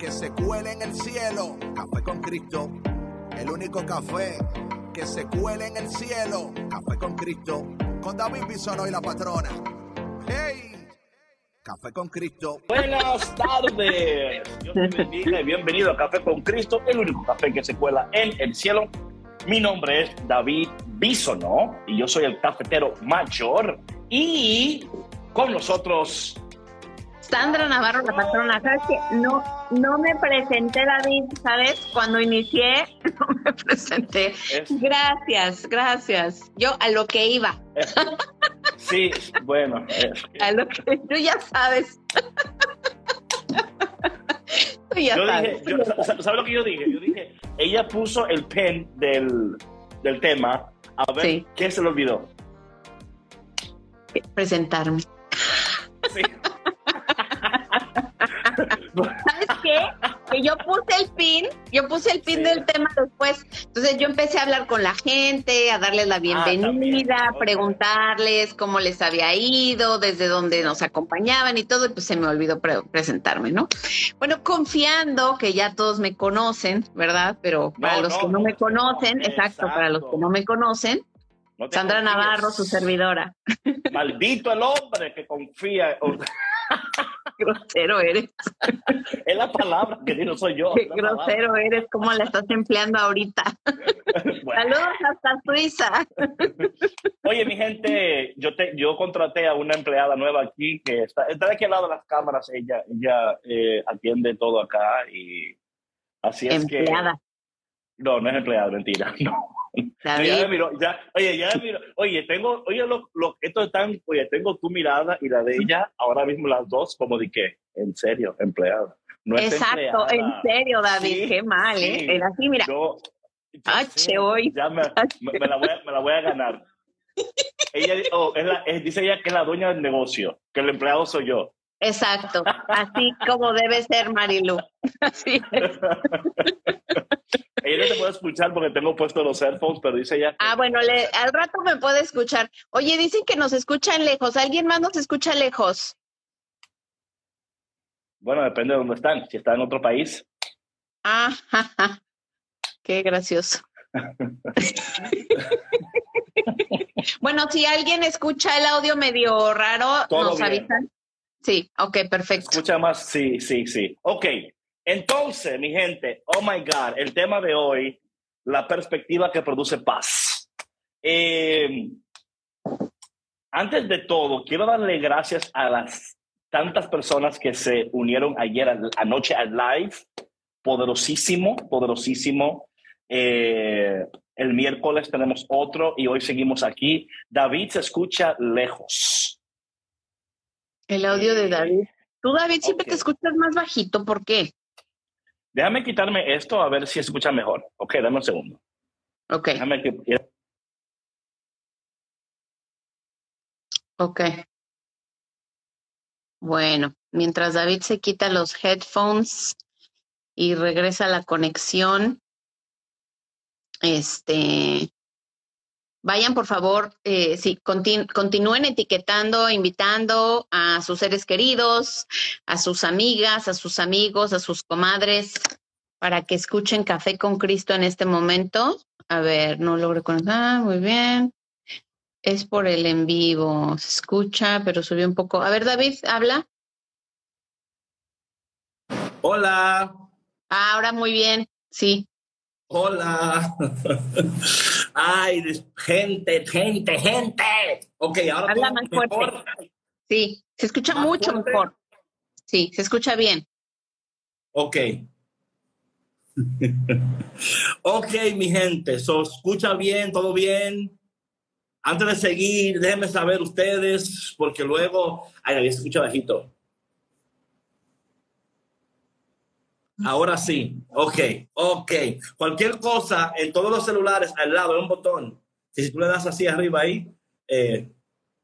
que se cuele en el cielo. Café con Cristo. El único café que se cuele en el cielo. Café con Cristo. Con David Bisonó y la patrona. ¡Hey! Café con Cristo. Buenas tardes. Dios te bendiga y bienvenido a Café con Cristo, el único café que se cuela en el cielo. Mi nombre es David Bisono y yo soy el cafetero mayor. Y con nosotros Sandra Navarro, la patrona. ¿Sabes que No, no me presenté, David, ¿sabes? Cuando inicié, no me presenté. Es- Gracias, gracias. Yo a lo que iba, Sí, bueno, a lo que tú ya sabes. Tú ya yo sabes. dije, yo- sa- sa- ¿sabes lo que yo dije? Yo dije, ella puso el pen del, del tema a ver Sí. qué se le olvidó. Presentarme. Sí. ¿Sabes qué? Que yo puse el pin, yo puse el pin Sí. del tema después. Entonces yo empecé a hablar con la gente, a darles la también, bienvenida, a preguntarles cómo les había ido, desde dónde nos acompañaban y todo, y pues se me olvidó pre- presentarme, ¿no? Bueno, confiando que ya todos me conocen, ¿verdad? Pero para No, los no, que no, no, me no, conocen, exacto, para los que no me conocen, No Sandra confíes. Navarro, su servidora. Maldito el hombre que confía. Grosero eres, Es la palabra que digo, soy yo. qué palabra. grosero eres, cómo la estás empleando ahorita. Bueno. Saludos hasta Suiza. Oye, mi gente, yo te, yo contraté a una empleada nueva aquí que está, está de aquí al lado de las cámaras. Ella, ella eh, atiende todo acá y así es Empleada. que. No, no es empleada, mentira. No. David. Ya me miró, ya, oye, ya me miró. Oye, tengo, oye, lo, lo, esto es tan, oye, tengo tu mirada y la de ella, ahora mismo las dos, como de qué, en serio, empleada. No es Exacto, empleada. en serio, David, Sí, qué mal, ¿eh? sí. Era así, mira, Yo, ya Ah, che, hoy. Ya me, me- me la voy a, me la voy a ganar. Ella oh, es la- es- dice ella que es la dueña del negocio, que el empleado soy yo. Exacto, así como debe ser Marilu. Así es. Ella no te puede escuchar porque tengo puesto los headphones, pero dice ella. que- Ah, bueno, le- al rato me puede escuchar. Oye, dicen que nos escuchan lejos. ¿Alguien más nos escucha lejos? Bueno, depende de dónde están. Si está en otro país, Ah, ja, ja. qué gracioso. bueno, si alguien escucha el audio medio raro, Todo nos bien. avisan. Sí, ok, perfecto. escucha más. Sí, sí, sí. Ok. Entonces, mi gente, oh my God, el tema de hoy, la perspectiva que produce paz. Eh, antes de todo, quiero darle gracias a las tantas personas que se unieron ayer al- anoche al live. Poderosísimo, poderosísimo. Eh, el miércoles tenemos otro y hoy seguimos aquí. David se escucha lejos. El audio de David. Tú, David, siempre te escuchas más bajito. ¿Por qué? Déjame quitarme esto a ver si escucha mejor. Ok, dame un segundo. Ok, Déjame que... ok. Bueno, mientras David se quita los headphones y regresa la conexión, este, vayan por favor, eh, sí, contin- continúen etiquetando, invitando a sus seres queridos, a sus amigas, a sus amigos, a sus comadres, para que escuchen Café con Cristo en este momento. A ver, no logro conectar, muy bien. Es por el en vivo, se escucha, pero subió un poco. A ver, David, habla. Hola, Ah, ahora muy bien, sí. hola. Ay, gente, gente, gente. Ok, ahora Habla más fuerte. mejor. Sí, se escucha ¿Más mucho fuerte? mejor. Sí, se escucha bien. Ok. ok, mi gente, ¿se escucha bien? ¿Todo bien? antes de seguir, déjenme saber ustedes, porque luego, ay, había escuchado bajito. Ahora sí, ok, ok. Cualquier cosa en todos los celulares al lado de un botón. Si tú le das así arriba ahí, eh,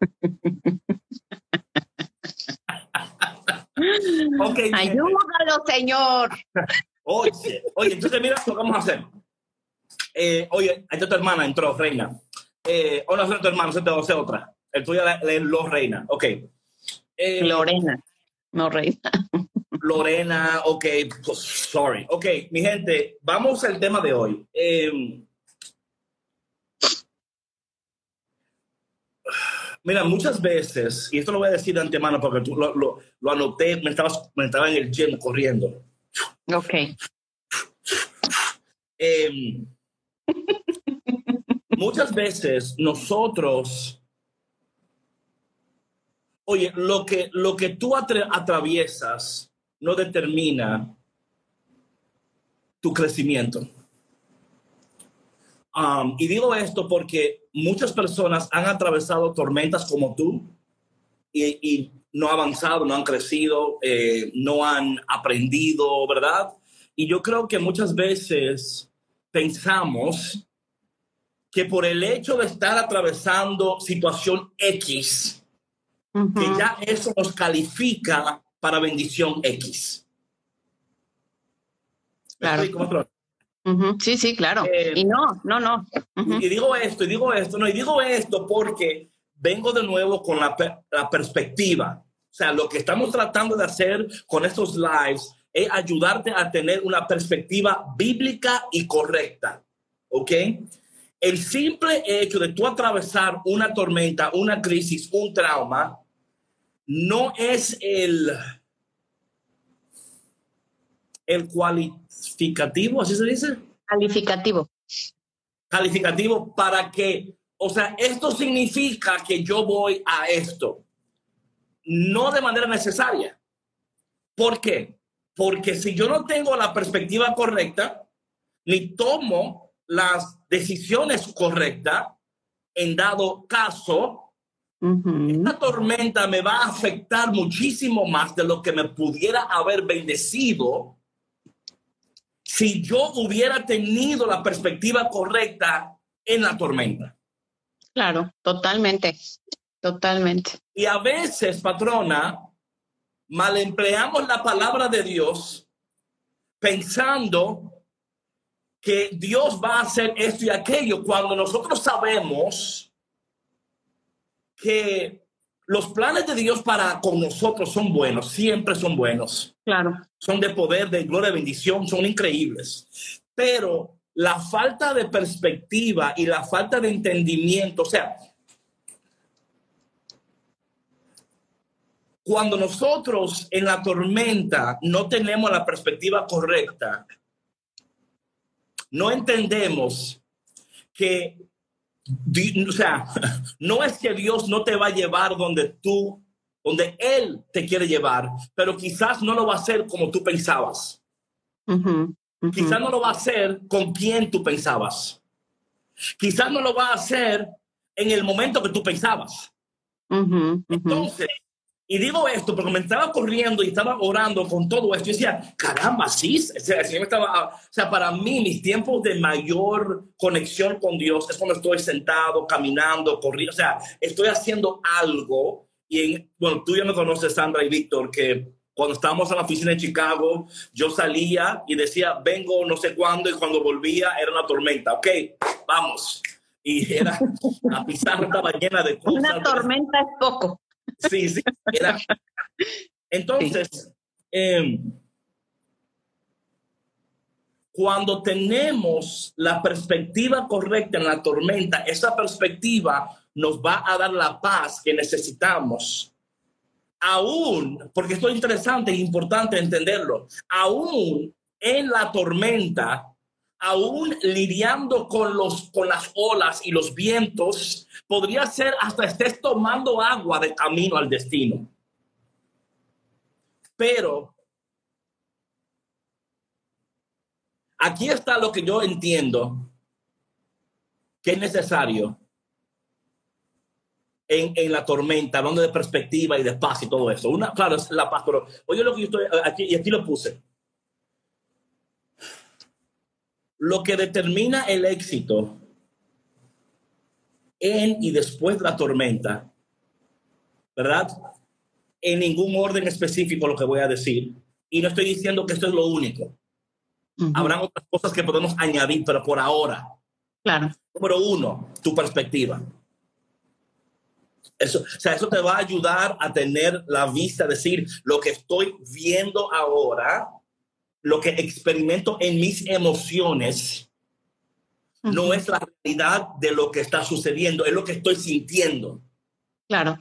ok. Ayúdalo, señor. Oye, oye, entonces mira lo que vamos a hacer. Eh, oye, ahí está tu hermana, entró, reina. Eh, o no, tu hermano, o sea, otra. El tuyo es lo reina. Ok. Eh, Lorena, no reina. Lorena, ok, pues, sorry. Ok, mi gente, vamos al tema de hoy. Eh, mira, muchas veces, y esto lo voy a decir de antemano porque tú lo, lo, lo anoté, me, estabas, me estaba en el gym corriendo. Ok. Eh, muchas veces nosotros, oye, lo que, lo que tú atraviesas no determina tu crecimiento. Um, y digo esto porque muchas personas han atravesado tormentas como tú y, no han avanzado, no han crecido, eh, no han aprendido, ¿verdad? Y yo creo que muchas veces pensamos que por el hecho de estar atravesando situación X, que ya eso nos califica para bendición X. Claro. Sí, sí, claro. Eh, y no, no, no. Y digo esto, y digo esto, no, y digo esto porque vengo de nuevo con la, la perspectiva. O sea, lo que estamos tratando de hacer con estos lives es ayudarte a tener una perspectiva bíblica y correcta. ¿Ok? El simple hecho de tú atravesar una tormenta, una crisis, un trauma, no es el, el cualificativo, así se dice. Calificativo. Calificativo para que, o sea, esto significa que yo voy a esto, no de manera necesaria. ¿Por qué? Porque si yo no tengo la perspectiva correcta, ni tomo las decisiones correctas, en dado caso, esta tormenta me va a afectar muchísimo más de lo que me pudiera haber bendecido si yo hubiera tenido la perspectiva correcta en la tormenta. Claro, totalmente, totalmente. Y a veces, patrona, mal empleamos la palabra de Dios pensando que Dios va a hacer esto y aquello cuando nosotros sabemos que los planes de Dios para con nosotros son buenos, siempre son buenos. Claro. Son de poder, de gloria, de bendición, son increíbles. Pero la falta de perspectiva y la falta de entendimiento, o sea, cuando nosotros en la tormenta no tenemos la perspectiva correcta, no entendemos que o sea, no es que Dios no te va a llevar donde tú, donde Él te quiere llevar, pero quizás no lo va a hacer como tú pensabas. Quizás no lo va a hacer con quien tú pensabas. Quizás no lo va a hacer en el momento que tú pensabas. Entonces, y digo esto porque me estaba corriendo y estaba orando con todo esto. Y decía, caramba, sí. O sea, estaba, o sea, para mí, mis tiempos de mayor conexión con Dios es cuando estoy sentado, caminando, corriendo. O sea, estoy haciendo algo. Y en, bueno, tú ya me conoces, Sandra y Víctor, que cuando estábamos en la oficina de Chicago, yo salía y decía, vengo no sé cuándo, y cuando volvía era una tormenta. Ok, vamos. Y era, la pizarra estaba llena de cosas. Una tormenta es poco. Sí, sí. Entonces, em, cuando tenemos la perspectiva correcta en la tormenta, esa perspectiva nos va a dar la paz que necesitamos. Aún, porque esto es interesante e importante entenderlo, aún en la tormenta, aún lidiando con, los, con las olas y los vientos, podría ser hasta estés tomando agua de camino al destino. Pero aquí está lo que yo entiendo que es necesario en, en, la tormenta, hablando de perspectiva y de paz y todo eso. Una, claro, es la paz, pero oye lo que yo estoy aquí, y aquí lo puse. Lo que determina el éxito en y después de la tormenta, ¿verdad? En ningún orden específico lo que voy a decir. Y no estoy diciendo que esto es lo único. Habrán otras cosas que podemos añadir, pero por ahora. Claro. Número uno, tu perspectiva. Eso, o sea, eso te va a ayudar a tener la vista, decir, lo que estoy viendo ahora, lo que experimento en mis emociones, no es la realidad de lo que está sucediendo, es lo que estoy sintiendo. Claro.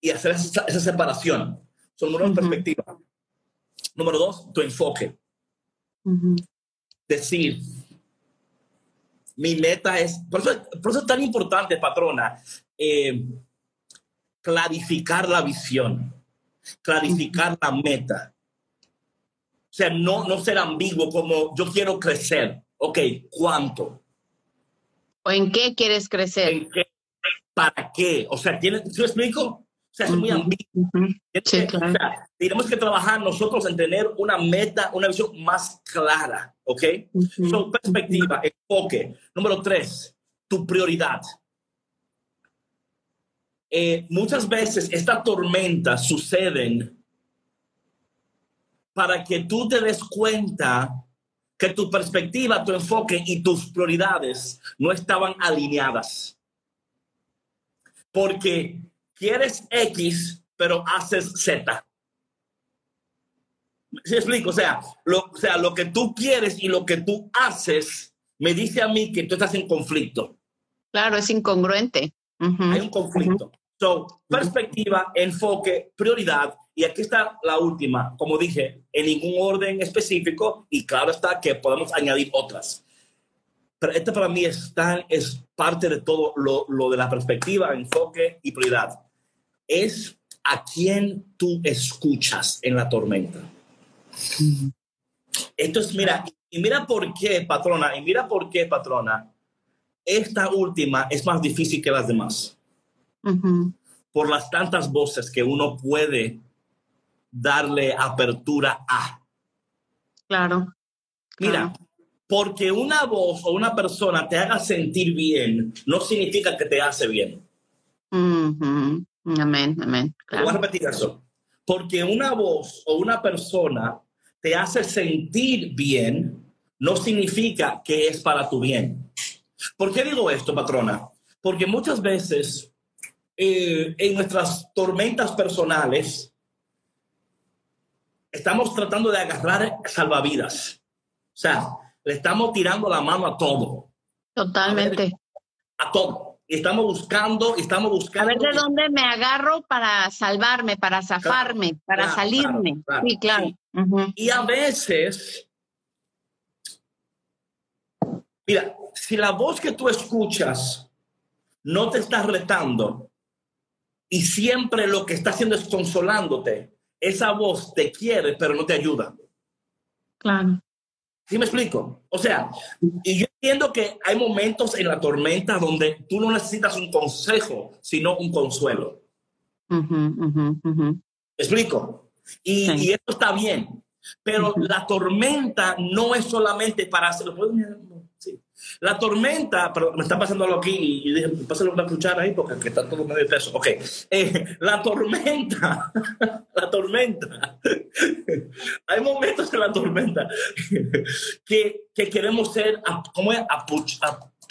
Y hacer esa, separación. Son número perspectiva. Número dos, tu enfoque. Decir, mi meta es, por eso, es tan importante, patrona, eh, clarificar la visión, clarificar la meta. O sea, no, no ser ambiguo como yo quiero crecer. Ok, ¿cuánto? ¿O en qué quieres crecer? ¿En qué? ¿Para qué? O sea, ¿tiene, ¿sí me explico? O sea, es muy ambiguo. sí, claro. o sea, tenemos que trabajar nosotros en tener una meta, una visión más clara, ¿ok? Son perspectiva, enfoque. Número tres, tu prioridad. Eh, muchas veces estas tormentas suceden para que tú te des cuenta que tu perspectiva, tu enfoque y tus prioridades no estaban alineadas. Porque quieres X, pero haces Z. ¿Sí explico? O sea, lo, o sea, lo que tú quieres y lo que tú haces me dice a mí que tú estás en conflicto. Claro, es incongruente. Hay un conflicto. So, perspectiva, enfoque, prioridad. Y aquí está la última, como dije, en ningún orden específico y claro está que podemos añadir otras. Pero esta para mí es, es parte de todo lo, lo de la perspectiva, enfoque y prioridad. Es a quién tú escuchas en la tormenta. Esto es, mira, y mira por qué, patrona, y mira por qué, patrona, esta última es más difícil que las demás. Por las tantas voces que uno puede darle apertura a. Claro. Mira, porque una voz o una persona te haga sentir bien, no significa que te hace bien. Amén, amén. Voy a repetir eso. Porque una voz o una persona te hace sentir bien, no significa que es para tu bien. ¿Por qué digo esto, patrona? Porque muchas veces eh, en nuestras tormentas personales, estamos tratando de agarrar salvavidas. O sea, le estamos tirando la mano a todo. Totalmente. A, todo. Y estamos buscando, estamos buscando. A ver de dónde me agarro para salvarme, para zafarme, para salirme. sí, claro. Y a veces, mira, si la voz que tú escuchas no te está retando, y siempre lo que está haciendo es consolándote. Esa voz te quiere, pero no te ayuda. Claro. ¿Sí me explico? O sea, y yo entiendo que hay momentos en la tormenta donde tú no necesitas un consejo, sino un consuelo. explico? Y, y, eso está bien. Pero la tormenta no es solamente para hacerlo. La tormenta, pero me está pasando algo aquí y dije, pásale una cuchara ahí porque está todo medio peso. Ok, eh, la tormenta, la tormenta. Hay momentos en la tormenta que, que queremos ser, ¿cómo es?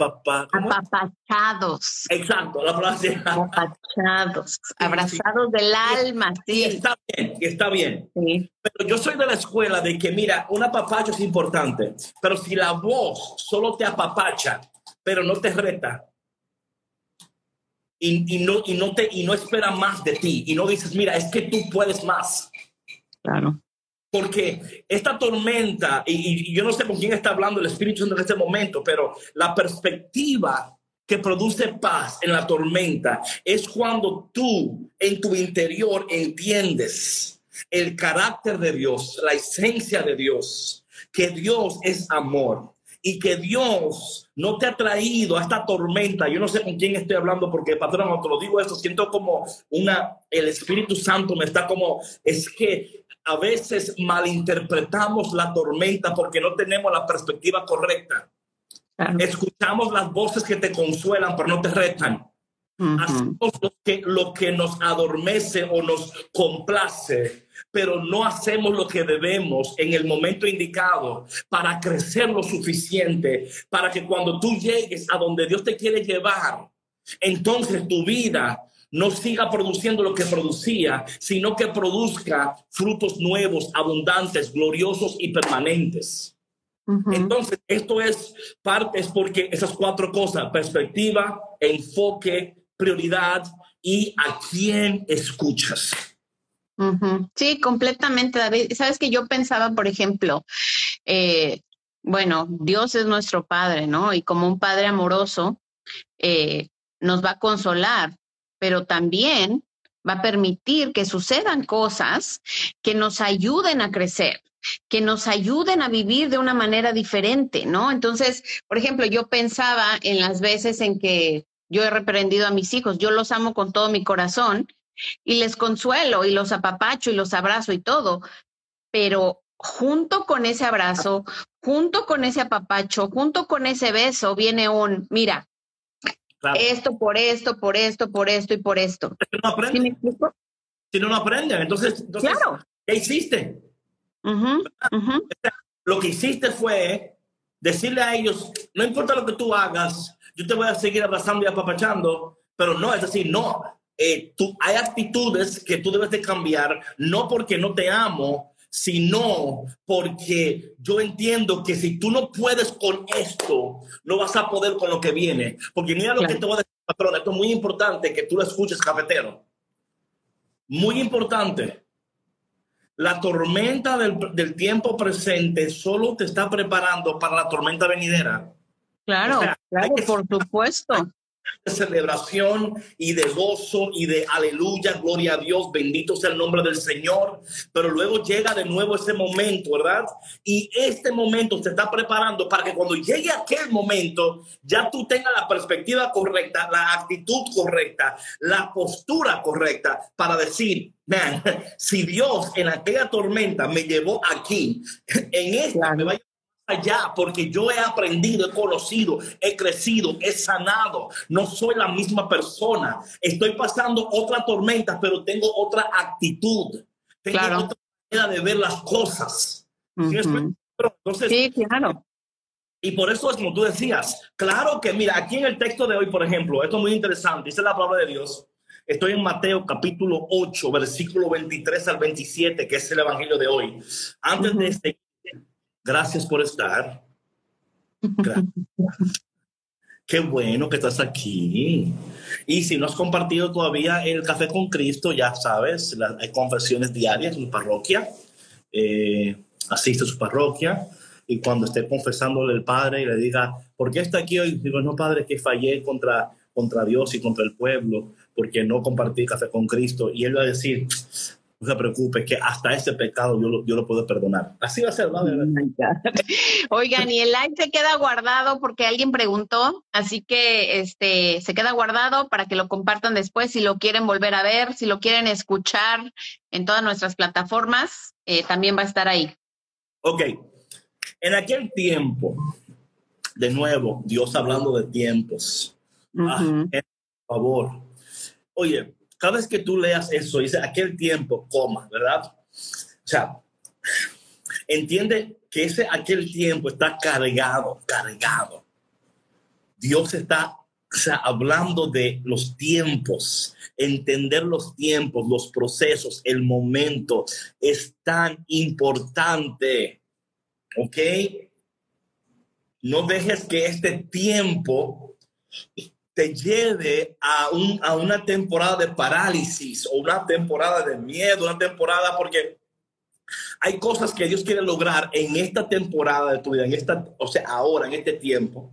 Apapachados. Exacto, la frase. Apapachados, abrazados del alma, sí. está bien, está bien. Pero yo soy de la escuela de que, mira, un apapacho es importante, pero si la voz solo te apapacha, pero no te reta, y, y, no, y, no te, y no espera más de ti, y no dices, mira, es que tú puedes más. Claro. Porque esta tormenta, y, yo no sé con quién está hablando el Espíritu en este momento, pero la perspectiva que produce paz en la tormenta es cuando tú en tu interior entiendes el carácter de Dios, la esencia de Dios, que Dios es amor y que Dios no te ha traído a esta tormenta. Yo no sé con quién estoy hablando porque, patrón, cuando lo digo esto, siento como una, el Espíritu Santo me está como, es que a veces malinterpretamos la tormenta porque no tenemos la perspectiva correcta. Escuchamos las voces que te consuelan, pero no te retan. Hacemos lo que, lo que nos adormece o nos complace, pero no hacemos lo que debemos en el momento indicado para crecer lo suficiente para que cuando tú llegues a donde Dios te quiere llevar, entonces tu vida no siga produciendo lo que producía, sino que produzca frutos nuevos, abundantes, gloriosos y permanentes. Entonces, esto es parte, es porque esas cuatro cosas, perspectiva, enfoque, prioridad y a quién escuchas. Sí, completamente, David. Sabes que yo pensaba, por ejemplo, eh, bueno, Dios es nuestro Padre, ¿no? Y como un Padre amoroso, eh, nos va a consolar, pero también va a permitir que sucedan cosas que nos ayuden a crecer que nos ayuden a vivir de una manera diferente, ¿no? Entonces, por ejemplo, yo pensaba en las veces en que yo he reprendido a mis hijos, yo los amo con todo mi corazón y les consuelo y los apapacho y los abrazo y todo, pero junto con ese abrazo, junto con ese apapacho, junto con ese beso, viene un, mira, esto por esto, por esto, por esto y por esto. No aprenden. Si no lo aprenden, entonces, entonces claro. ¿qué hiciste? Lo que hiciste fue decirle a ellos, no importa lo que tú hagas, yo te voy a seguir abrazando y apapachando, pero no, es decir, no, eh, tú, hay actitudes que tú debes de cambiar, no porque no te amo, sino porque yo entiendo que si tú no puedes con esto, no vas a poder con lo que viene. Porque mira lo que te voy a decir, patrón, esto es muy importante que tú lo escuches, cafetero. Muy importante. La tormenta del, del tiempo presente solo te está preparando para la tormenta venidera. Claro, claro, por supuesto. De celebración y de gozo y de aleluya, gloria a Dios, bendito sea el nombre del Señor. Pero luego llega de nuevo ese momento, ¿verdad? Y este momento se está preparando para que cuando llegue aquel momento ya tú tengas la perspectiva correcta, la actitud correcta, la postura correcta para decir, man, si Dios en aquella tormenta me llevó aquí, en esta me va a allá porque yo he aprendido, he conocido, he crecido, he sanado. No soy la misma persona. Estoy pasando otra tormenta, pero tengo otra actitud. Tengo otra manera de ver las cosas. ¿Sí, claro. Y por eso es como tú decías, claro que mira, aquí en el texto de hoy, por ejemplo, esto es muy interesante, dice la palabra de Dios. Estoy en Mateo capítulo 8, versículo 23 al 27, que es el evangelio de hoy. Antes de este Gracias por estar. Qué bueno que estás aquí. Y si no has compartido todavía el café con Cristo, ya sabes, hay confesiones diarias en su parroquia. Eh, asiste a su parroquia y cuando esté confesándole al Padre y le diga, ¿por qué está aquí hoy? Digo, no, Padre, que fallé contra, contra Dios y contra el pueblo porque no compartí café con Cristo. Y él va a decir, no se preocupe, que hasta ese pecado yo lo, yo lo puedo perdonar. Así va a ser, ¿vale? Oigan, y el live se queda guardado porque alguien preguntó, así que este se queda guardado para que lo compartan después si lo quieren volver a ver, si lo quieren escuchar en todas nuestras plataformas, eh, también va a estar ahí. Ok, en aquel tiempo, de nuevo, Dios hablando de tiempos. Ah, por favor. Oye, cada vez que tú leas eso, dice aquel tiempo, coma, ¿verdad? O sea, entiende que ese aquel tiempo está cargado, cargado. Dios está hablando de los tiempos, entender los tiempos, los procesos, el momento es tan importante. ¿Ok? No dejes que este tiempo te lleve a, un, a una temporada de parálisis o una temporada de miedo, una temporada porque hay cosas que Dios quiere lograr en esta temporada de tu vida, en esta, o sea, ahora, en este tiempo,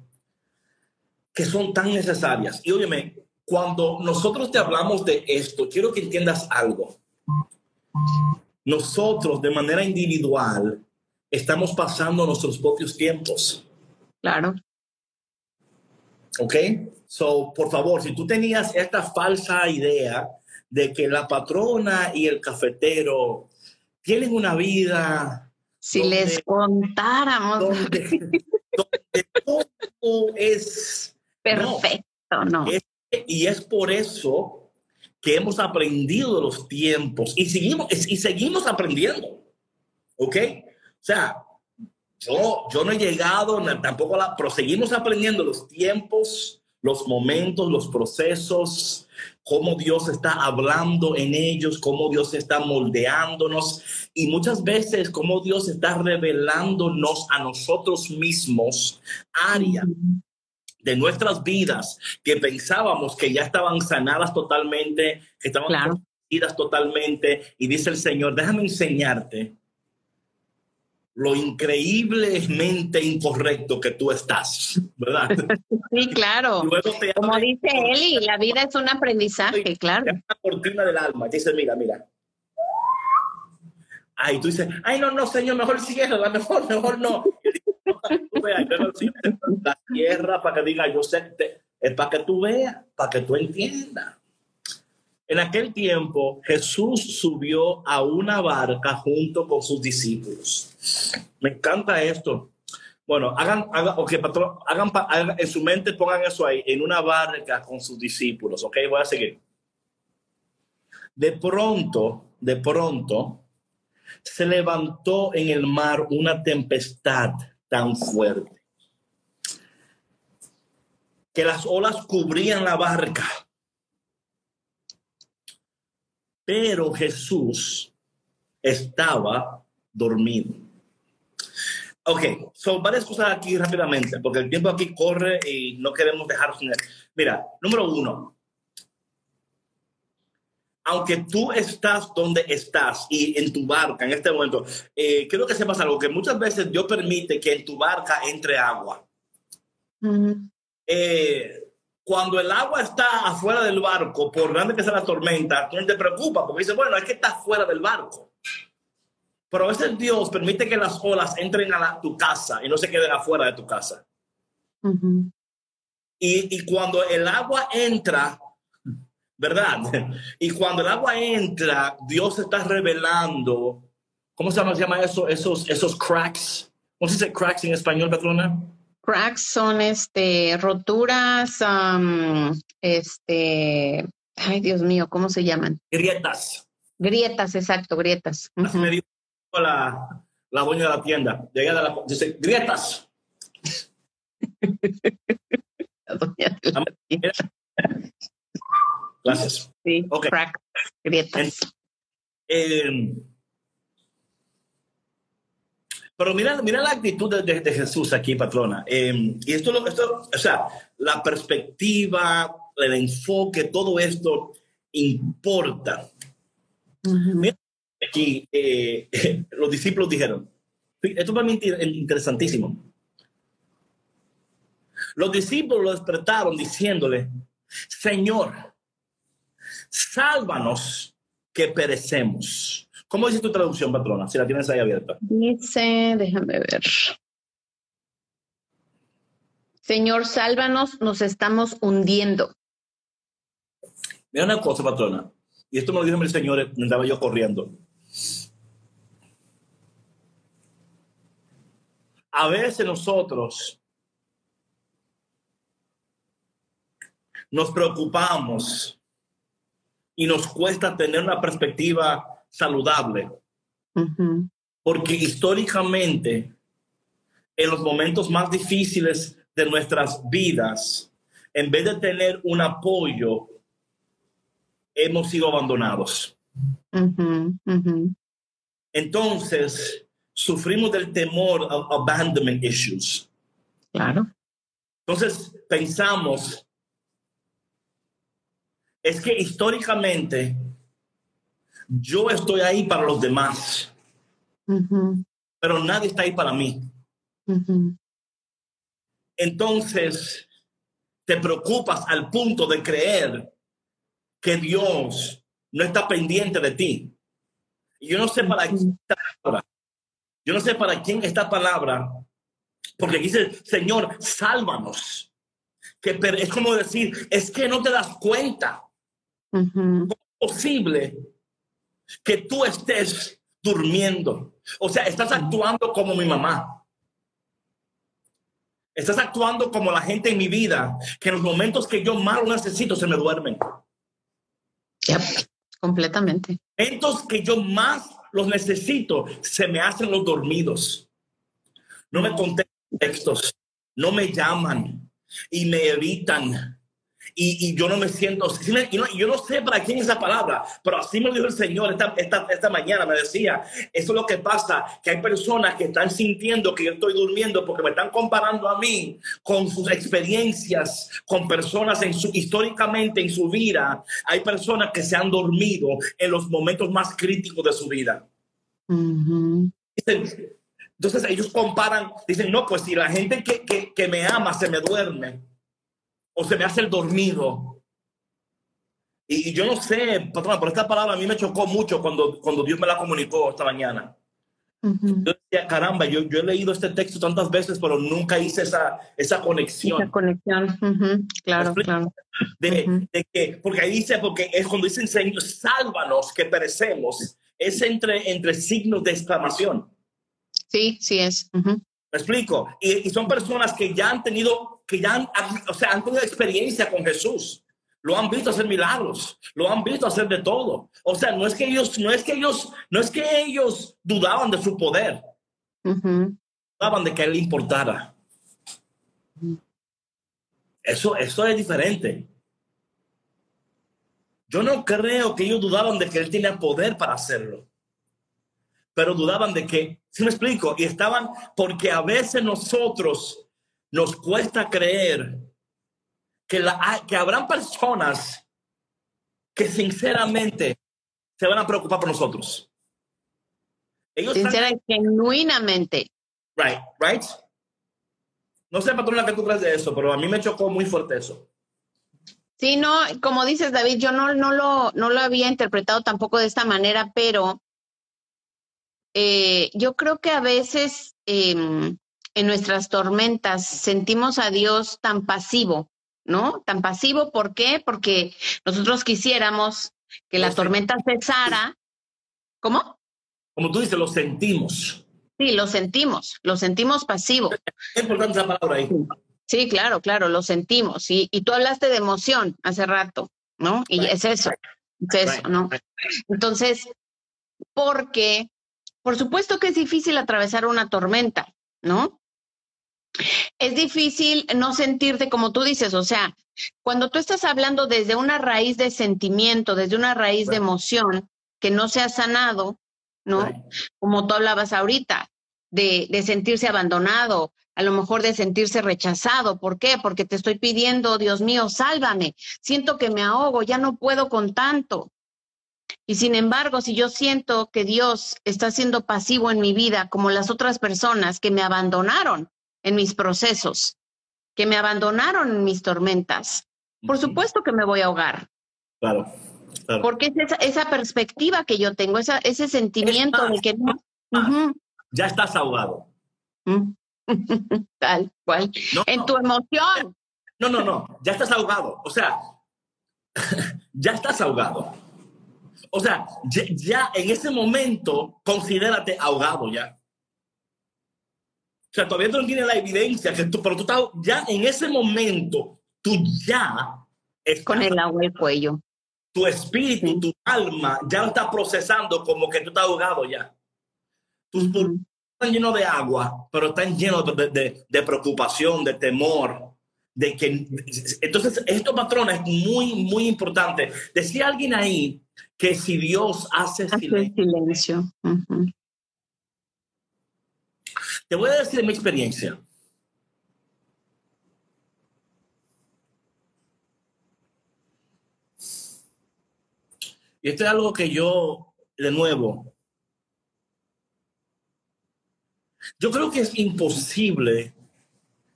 que son tan necesarias. Y óyeme, cuando nosotros te hablamos de esto, quiero que entiendas algo. Nosotros, de manera individual, estamos pasando nuestros propios tiempos. Claro. ¿Ok? So, por favor, si tú tenías esta falsa idea de que la patrona y el cafetero tienen una vida. Si les contáramos. Donde, todo es perfecto, ¿no? y es por eso que hemos aprendido los tiempos y seguimos, y seguimos aprendiendo. ¿Ok? O sea, yo, yo no he llegado, tampoco la, pero seguimos aprendiendo los tiempos, los momentos, los procesos, cómo Dios está hablando en ellos, cómo Dios está moldeándonos y muchas veces cómo Dios está revelándonos a nosotros mismos áreas de nuestras vidas que pensábamos que ya estaban sanadas totalmente, que estaban claro. totalmente y dice el Señor, déjame enseñarte lo increíblemente incorrecto que tú estás, ¿verdad? Sí, claro. Como dice Eli, la vida es un aprendizaje, claro. Es una cortina del alma. Dice, mira, mira. Ay, tú dices, ay, no, no, señor, mejor cierra, mejor, mejor no. La tierra para que diga, yo sé, es para que tú veas, para que tú entiendas. En aquel tiempo Jesús subió a una barca junto con sus discípulos. Me encanta esto. Bueno, hagan, hagan, okay, patrón, hagan, en su mente pongan eso ahí, en una barca con sus discípulos, ok, voy a seguir. De pronto, de pronto, se levantó en el mar una tempestad tan fuerte que las olas cubrían la barca pero Jesús estaba dormido. Ok, son varias cosas aquí rápidamente, porque el tiempo aquí corre y no queremos dejar sin Mira, número uno, aunque tú estás donde estás y en tu barca en este momento, eh, quiero que sepas algo, que muchas veces Dios permite que en tu barca entre agua. eh, cuando el agua está afuera del barco, por grande que sea la tormenta, tú no te preocupas porque dices, bueno, es que está fuera del barco. Pero a veces Dios permite que las olas entren a tu casa y no se queden afuera de tu casa. y, y cuando el agua entra, ¿verdad? Y cuando el agua entra, Dios está revelando, ¿cómo se llama, se llama eso? Esos, esos cracks. ¿Cómo se dice cracks en español, patrona? Cracks son este roturas, este, ay Dios mío, ¿cómo se llaman? Grietas. Grietas, exacto, grietas. me dijo la, la dueña de la tienda. De la, dice, grietas. la de la tienda. Gracias. Sí, okay. cracks, grietas. Eh, pero mira, mira la actitud de, de, Jesús aquí, patrona. Eh, y esto, esto, o sea, la perspectiva, el enfoque, todo esto importa. Mira, aquí eh, los discípulos dijeron, esto para mí es interesantísimo. Los discípulos lo despertaron diciéndole, Señor, sálvanos que perecemos. ¿Cómo dice tu traducción, patrona? Si la tienes ahí abierta. Dice, déjame ver. Señor, sálvanos, nos estamos hundiendo. Mira una cosa, patrona. Y esto me lo dijo el Señor mientras estaba yo corriendo. A veces nosotros nos preocupamos y nos cuesta tener una perspectiva saludable. Porque históricamente, en los momentos más difíciles de nuestras vidas, en vez de tener un apoyo, hemos sido abandonados. Entonces, sufrimos del temor of abandonment issues. Claro. Entonces, pensamos, es que históricamente yo estoy ahí para los demás, pero nadie está ahí para mí. Entonces, te preocupas al punto de creer que Dios no está pendiente de ti. Yo no sé para quién esta palabra, yo no sé para quién esta palabra Porque dice, Señor, sálvanos. Que es como decir, es que no te das cuenta. ¿Cómo es posible que tú estés durmiendo? O sea, estás actuando como mi mamá. Estás actuando como la gente en mi vida, que en los momentos que yo más lo necesito se me duermen. completamente. Momentos que yo más los necesito se me hacen los dormidos. No me contestan textos, no me llaman y me evitan y, yo no me siento, yo no sé para quién es esa palabra, pero así me dijo el Señor esta, esta, esta mañana, me decía, eso es lo que pasa, que hay personas que están sintiendo que yo estoy durmiendo porque me están comparando a mí con sus experiencias, con personas en su, históricamente en su vida, hay personas que se han dormido en los momentos más críticos de su vida. Entonces ellos comparan, dicen, no, pues si la gente que, que, que me ama se me duerme o se me hace el dormido. Y, yo no sé, patrona, pero esta palabra a mí me chocó mucho cuando, cuando Dios me la comunicó esta mañana. Yo decía, caramba, yo, yo he leído este texto tantas veces, pero nunca hice esa, esa conexión. Esa conexión, claro, claro. De, de, que, porque ahí dice, porque es cuando dicen, Señor, sálvanos que perecemos, es entre, entre signos de exclamación. Sí, sí es. ¿Me explico? Y, y, son personas que ya han tenido que ya han, o sea, han tenido experiencia con Jesús. Lo han visto hacer milagros, lo han visto hacer de todo. O sea, no es que ellos, no es que ellos, no es que ellos dudaban de su poder. Dudaban de que él le importara. Eso, eso es diferente. Yo no creo que ellos dudaban de que él tenía poder para hacerlo. Pero dudaban de que, si me explico, y estaban, porque a veces nosotros nos cuesta creer que, la, que habrán personas que sinceramente se van a preocupar por nosotros. Ellos Sinceramente, genuinamente. Right, right. No sé, patrona, que tú crees de eso, pero a mí me chocó muy fuerte eso. Sí, no, como dices, David, yo no, no, lo, no lo había interpretado tampoco de esta manera, pero eh, yo creo que a veces em, en nuestras tormentas sentimos a Dios tan pasivo, ¿no? Tan pasivo, ¿por qué? Porque nosotros quisiéramos que la tormenta cesara. ¿Cómo? Como tú dices, lo sentimos. Sí, lo sentimos, lo sentimos pasivo. Es importante esa palabra ahí. Sí, claro, claro, lo sentimos. Y, y tú hablaste de emoción hace rato, ¿no? Y es eso, es eso, ¿no? Entonces, porque, por supuesto que es difícil atravesar una tormenta, ¿no? Es difícil no sentirte como tú dices, o sea, cuando tú estás hablando desde una raíz de sentimiento, desde una raíz de emoción que no se ha sanado, ¿no? Como tú hablabas ahorita, de, de sentirse abandonado, a lo mejor de sentirse rechazado. ¿Por qué? Porque te estoy pidiendo, Dios mío, sálvame. Siento que me ahogo, ya no puedo con tanto. Y sin embargo, si yo siento que Dios está siendo pasivo en mi vida, como las otras personas que me abandonaron, en mis procesos, que me abandonaron en mis tormentas. Por supuesto que me voy a ahogar. Claro. Porque es esa, perspectiva que yo tengo, esa, ese sentimiento de que Ya estás ahogado. Mm. Tal cual. en tu emoción. No, no, no. Ya estás ahogado. O sea, ya estás ahogado. O sea, ya en ese momento considérate ahogado ya. O sea, todavía no tienes la evidencia, que tú, pero tú estás ya en ese momento, tú ya estás, con el agua el cuello. Tu espíritu, tu alma ya lo está procesando como que tú estás ahogado ya. Tus pulmones están llenos de agua, pero están llenos de, de, preocupación, de temor, de que entonces estos patrones es muy muy importante decía alguien ahí que si Dios hace, silencio, te voy a decir mi experiencia. Y esto es algo que yo, de nuevo, yo creo que es imposible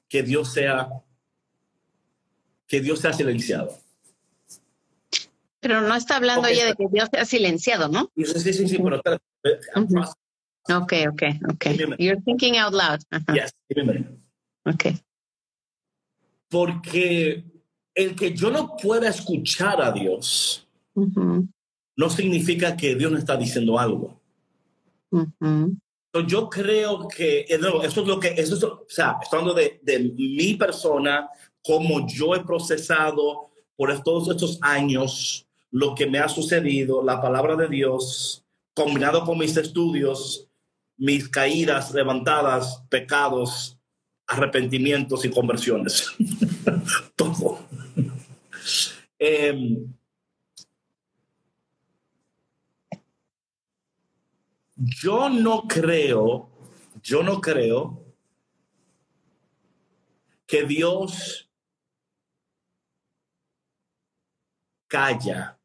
que Dios sea, que Dios sea silenciado. Pero no está hablando ella de que Dios sea silenciado, ¿no? Sí, sí, sí, sí pero Okay, okay, okay. You're thinking out loud. Yes, Ok. Porque el que yo no pueda escuchar a Dios Ujú, no significa que Dios no está diciendo algo. ujú, Entonces, Yo creo que eh, no, eso es lo que, eso es, o sea, estoy hablando de, de mi persona, cómo yo he procesado por todos estos años lo que me ha sucedido, la palabra de Dios, combinado con mis estudios, mis caídas, levantadas, pecados, arrepentimientos y conversiones. Todo. Em, yo no creo, yo no creo que Dios calla.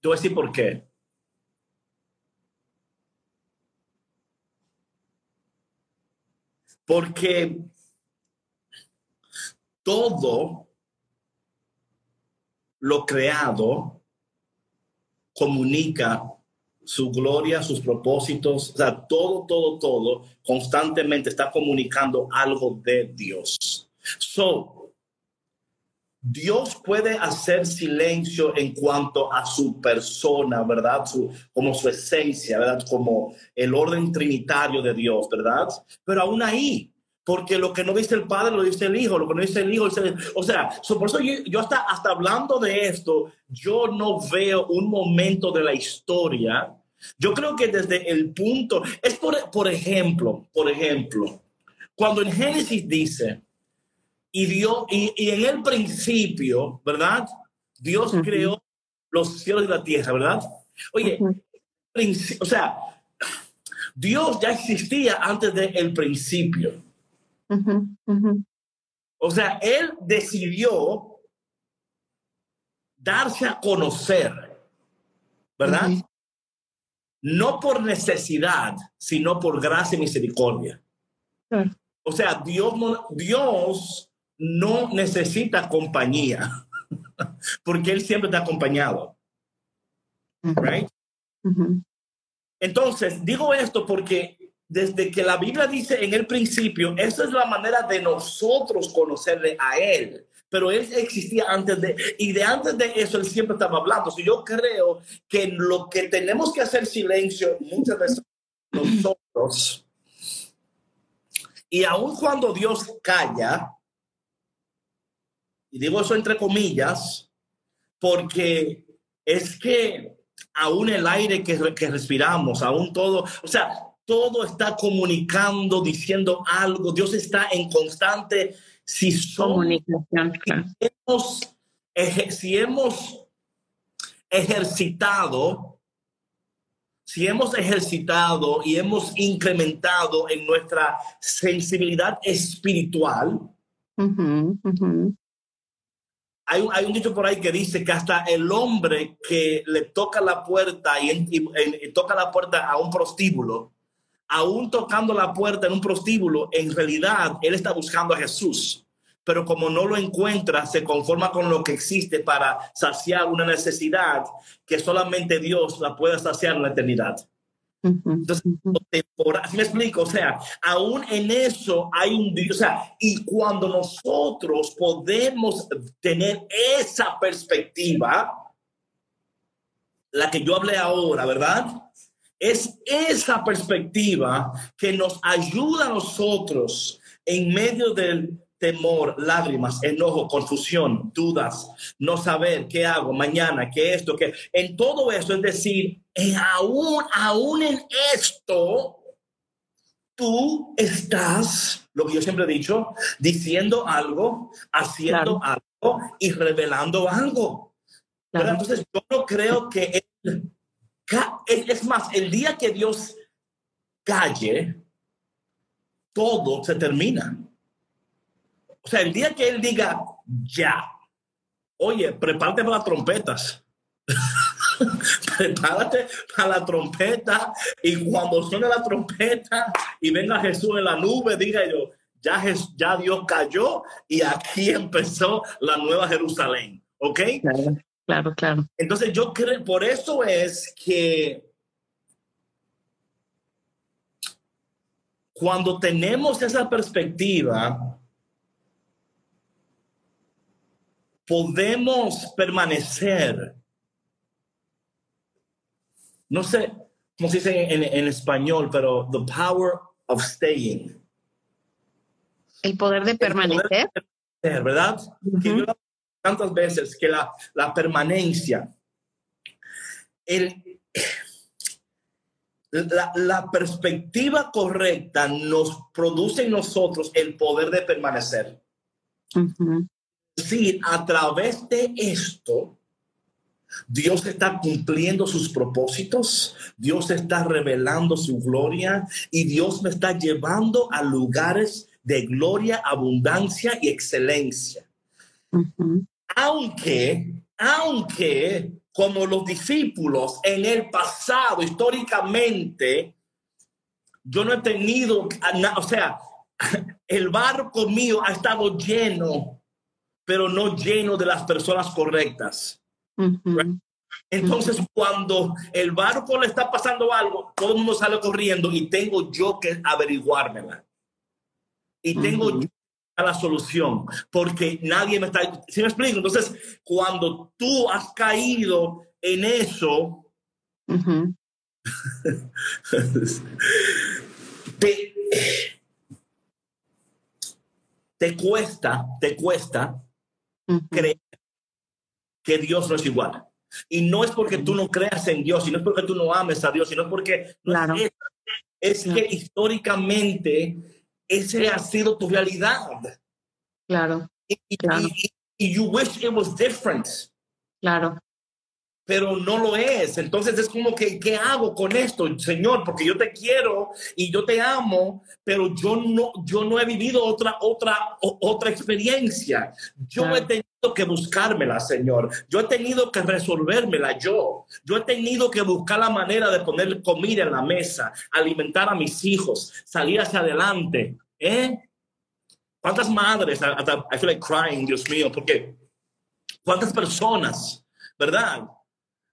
Te voy a por qué. Porque todo lo creado comunica su gloria, sus propósitos, o sea, todo, todo, todo constantemente está comunicando algo de Dios. Dios puede hacer silencio en cuanto a su persona, ¿verdad? Su, como su esencia, ¿verdad? Como el orden trinitario de Dios, ¿verdad? Pero aún ahí, porque lo que no dice el Padre lo dice el Hijo, lo que no dice el Hijo, dice el- o sea, so, por eso yo, yo hasta, hasta hablando de esto, yo no veo un momento de la historia. Yo creo que desde el punto, es por, por ejemplo, por ejemplo, cuando en Génesis dice, y Dios, y, y en el principio, ¿verdad? Dios creó los cielos y la tierra, ¿verdad? Oye, o sea, Dios ya existía antes del principio. ujú, ujú. O sea, Él decidió darse a conocer, ¿verdad? No por necesidad, sino por gracia y misericordia. O sea, Dios no, Dios no necesita compañía, porque Él siempre está acompañado, Ujú, ¿right? Entonces, digo esto porque desde que la Biblia dice en el principio, esa es la manera de nosotros conocerle a Él. Pero Él existía antes de, y de antes de eso Él siempre estaba hablando. Si yo creo que lo que tenemos que hacer silencio muchas veces nosotros, y aun cuando Dios calla, y digo eso entre comillas, porque es que aún el aire que, que respiramos, aún todo, o sea, todo está comunicando, diciendo algo. Dios está en constante. Si somos, Comunicación, claro. hemos, si hemos ejercitado, si hemos ejercitado y hemos incrementado en nuestra sensibilidad espiritual. Hay, un- hay un dicho por ahí que dice que hasta el hombre que le toca la puerta y, y toca la puerta a un prostíbulo, aún tocando la puerta en un prostíbulo, en realidad él está buscando a Jesús. Pero como no lo encuentra, se conforma con lo que existe para saciar una necesidad que solamente Dios la puede saciar en la eternidad. Entonces, ujú. temporal, ¿sí me explico? O sea, aún en eso hay un Dios, o sea, y cuando nosotros podemos tener esa perspectiva, la que yo hablé ahora, ¿verdad? Es esa perspectiva que nos ayuda a nosotros en medio del temor, lágrimas, enojo, confusión, dudas, no saber qué hago mañana, qué esto, qué. En todo eso, es decir, en aún, aún en esto, tú estás, lo que yo siempre he dicho, diciendo algo, haciendo algo y revelando algo. Claro. entonces yo no creo que él, es más, el día que Dios calle, todo se termina. O sea, el día que él diga ya, oye, prepárate para las trompetas. prepárate para la trompeta y cuando suene la trompeta y venga Jesús en la nube, diga yo, ya, Jes- ya Dios cayó y aquí empezó la nueva Jerusalén. ¿Ok? Claro, claro, claro. Entonces yo creo, por eso es que cuando tenemos esa perspectiva, podemos permanecer. No sé cómo se dice en, en español, pero the power of staying. El poder de permanecer. ¿Verdad? Que yo tantas veces que la, la permanencia, el, la, la, perspectiva correcta nos produce en nosotros el poder de permanecer. Uh decir, a través de esto, Dios está cumpliendo sus propósitos, Dios está revelando su gloria y Dios me está llevando a lugares de gloria, abundancia y excelencia. Aunque, aunque como los discípulos en el pasado, históricamente, yo no he tenido, o sea, el barco mío ha estado lleno, pero no lleno de las personas correctas. Entonces, cuando el barco le está pasando algo, todo el mundo sale corriendo y tengo yo que averiguármela y tengo la solución porque nadie me está. ¿Sí me explico? Entonces, cuando tú has caído en eso, te, te cuesta, te cuesta creer que Dios no es igual. Y no es porque tú no creas en Dios, y no es porque tú no ames a Dios, sino es porque es, que históricamente ese ha sido tu realidad. Claro. Y, claro. y, you wish it was different. Claro. Pero no lo es. Entonces es como que, ¿qué hago con esto, Señor? Porque yo te quiero y yo te amo, pero yo no, yo no he vivido otra, otra, otra experiencia. Yo he tenido que buscármela, Señor. Yo he tenido que resolvérmela yo. Yo he tenido que buscar la manera de poner comida en la mesa, alimentar a mis hijos, salir hacia adelante. ¿Eh? ¿Cuántas madres? I feel like crying, Dios mío, porque ¿cuántas personas, verdad?